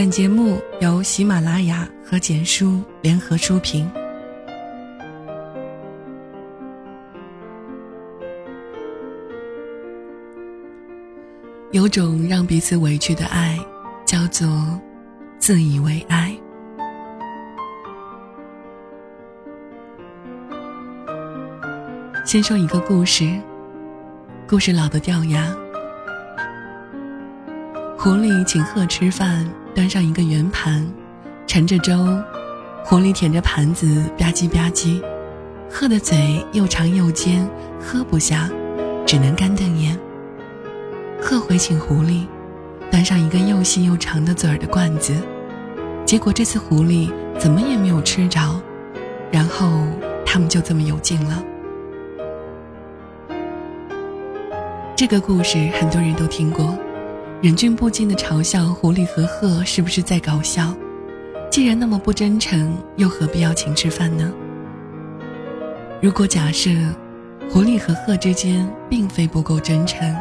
本节目由喜马拉雅和简书联合出品。有种让彼此委屈的爱，叫做自以为爱。先说一个故事，故事老的掉牙。狐狸请鹤吃饭，端上一个圆盘，盛着粥。狐狸舔着盘子吧唧吧唧，鹤的嘴又长又尖，喝不下，只能干瞪眼。鹤回请狐狸，端上一个又细又长的嘴儿的罐子，结果这次狐狸怎么也没有吃着，然后他们就这么有劲了。这个故事很多人都听过，忍俊不禁的嘲笑狐狸和鹤是不是在搞笑？既然那么不真诚，又何必要请吃饭呢？如果假设狐狸和鹤之间并非不够真诚，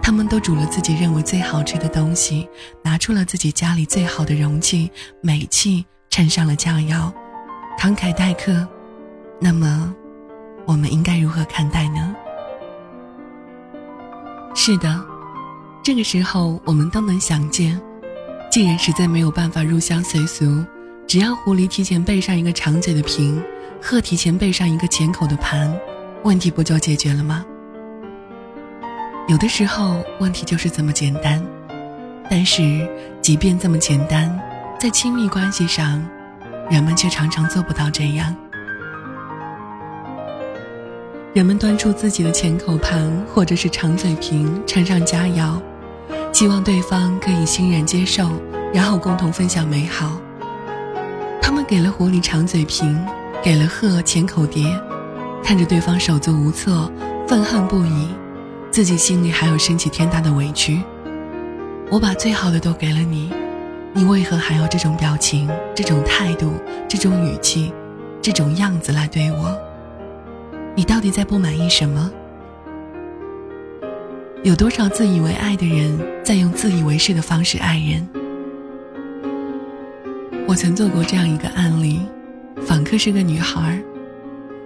他们都煮了自己认为最好吃的东西，拿出了自己家里最好的容器，美气衬上了佳肴，慷慨待客，那么我们应该如何看待呢？是的，这个时候我们都能想见，既然实在没有办法入乡随俗，只要狐狸提前备上一个长嘴的瓶，鹤提前备上一个浅口的盘，问题不就解决了吗？有的时候问题就是这么简单，但是即便这么简单，在亲密关系上，人们却常常做不到这样。人们端出自己的浅口盘或者是长嘴瓶，盛上佳肴，希望对方可以欣然接受，然后共同分享美好。他们给了狐狸长嘴瓶，给了鹤浅口碟，看着对方手足无措，愤恨不已，自己心里还有升起天大的委屈。我把最好的都给了你，你为何还要这种表情、这种态度、这种语气、这种样子来对我？你到底在不满意什么？有多少自以为爱的人在用自以为是的方式爱人？我曾做过这样一个案例，访客是个女孩，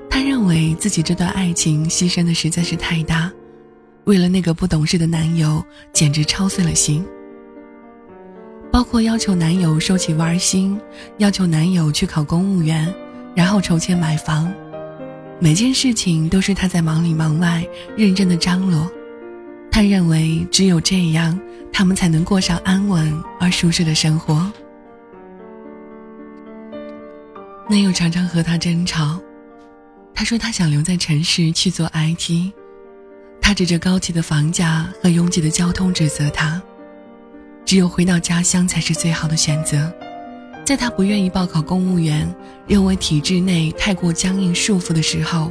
她认为自己这段爱情牺牲的实在是太大，为了那个不懂事的男友，简直操碎了心。包括要求男友收起玩心，要求男友去考公务员，然后筹钱买房。每件事情都是她在忙里忙外认真的张罗，他认为只有这样，他们才能过上安稳而舒适的生活。男友常常和他争吵，他说他想留在城市去做 IT，他指着高企的房价和拥挤的交通指责他，只有回到家乡才是最好的选择。在他不愿意报考公务员，认为体制内太过僵硬束缚的时候，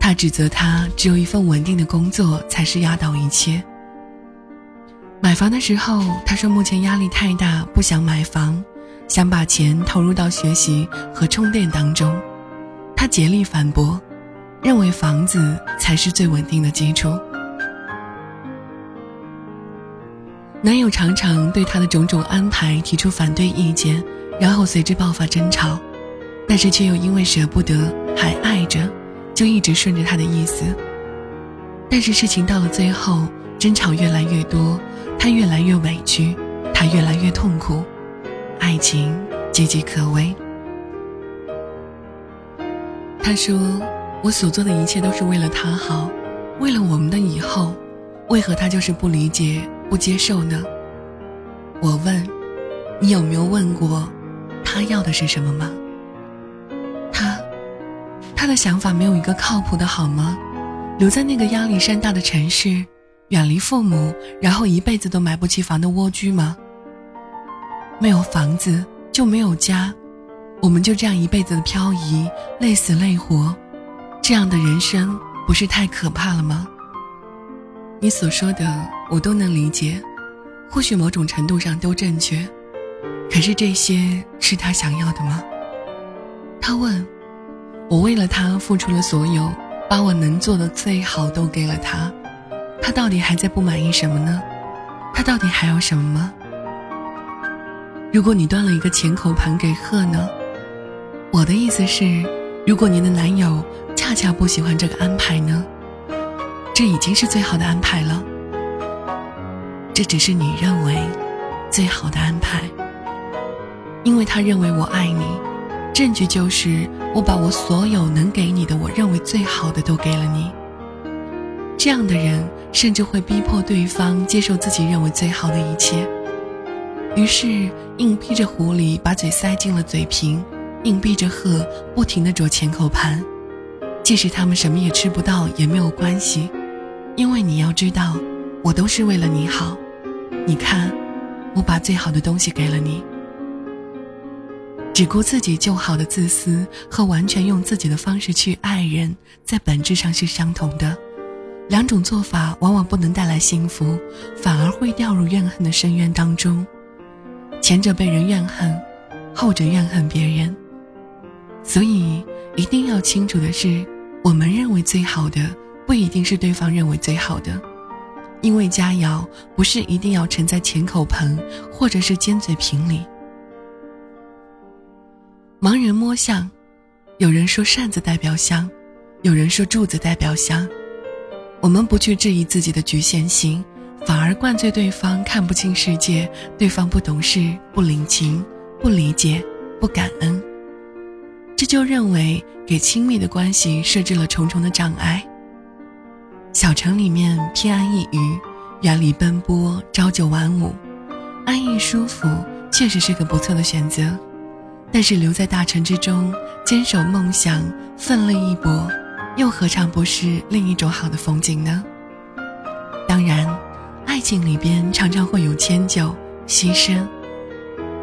他指责他只有一份稳定的工作才是压倒一切。买房的时候，他说目前压力太大，不想买房，想把钱投入到学习和充电当中。他竭力反驳，认为房子才是最稳定的基础。男友常常对他的种种安排提出反对意见。然后随之爆发争吵，但是却又因为舍不得还爱着，就一直顺着他的意思。但是事情到了最后，争吵越来越多，他越来越委屈，他越来越痛苦，爱情岌岌可危。他说：“我所做的一切都是为了他好，为了我们的以后，为何他就是不理解、不接受呢？”我问：“你有没有问过？”他要的是什么吗？他，的想法没有一个靠谱的好吗？留在那个压力山大的城市，远离父母，然后一辈子都买不起房的蜗居吗？没有房子就没有家，我们就这样一辈子的漂移，累死累活，这样的人生不是太可怕了吗？你所说的我都能理解，或许某种程度上都正确。可是这些是他想要的吗？他问。我为了他付出了所有，把我能做的最好都给了他，他到底还在不满意什么呢？他到底还要什么吗？如果你端了一个浅口盘给贺呢？我的意思是，如果您的男友恰恰不喜欢这个安排呢？这已经是最好的安排了。这只是你认为最好的安排，因为他认为我爱你。证据就是我把我所有能给你的，我认为最好的都给了你。这样的人甚至会逼迫对方接受自己认为最好的一切。于是，硬逼着狐狸把嘴塞进了嘴瓶，硬逼着鹤不停地啄前口盘。即使他们什么也吃不到也没有关系，因为你要知道，我都是为了你好。你看，我把最好的东西给了你。只顾自己就好的自私和完全用自己的方式去爱人，在本质上是相同的。两种做法往往不能带来幸福，反而会掉入怨恨的深渊当中。前者被人怨恨，后者怨恨别人。所以一定要清楚的是，我们认为最好的，不一定是对方认为最好的。因为佳肴不是一定要盛在浅口盆或者是尖嘴瓶里。盲人摸象，有人说扇子代表象，有人说柱子代表象。我们不去质疑自己的局限性。反而灌醉对方看不清世界，对方不懂事、不领情、不理解、不感恩，这就认为给亲密的关系设置了重重的障碍。小城里面偏安一隅，远离奔波，朝九晚五，安逸舒服，确实是个不错的选择。但是留在大城之中，坚守梦想，奋力一搏，又何尝不是另一种好的风景呢？当然。爱情里边常常会有迁就、牺牲，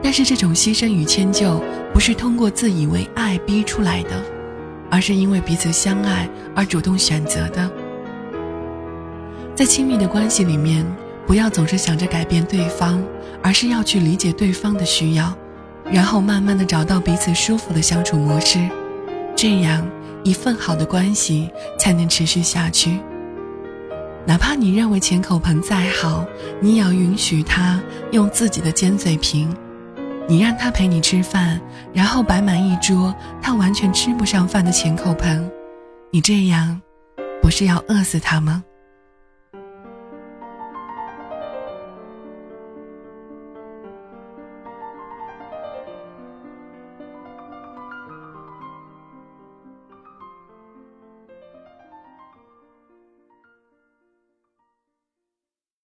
但是这种牺牲与迁就不是通过自以为爱逼出来的，而是因为彼此相爱而主动选择的。在亲密的关系里面，不要总是想着改变对方，而是要去理解对方的需要，然后慢慢的找到彼此舒服的相处模式，这样一份好的关系才能持续下去。哪怕你认为浅口盆再好，你也要允许他用自己的尖嘴瓶。你让他陪你吃饭，然后摆满一桌他完全吃不上饭的浅口盆，你这样，不是要饿死他吗？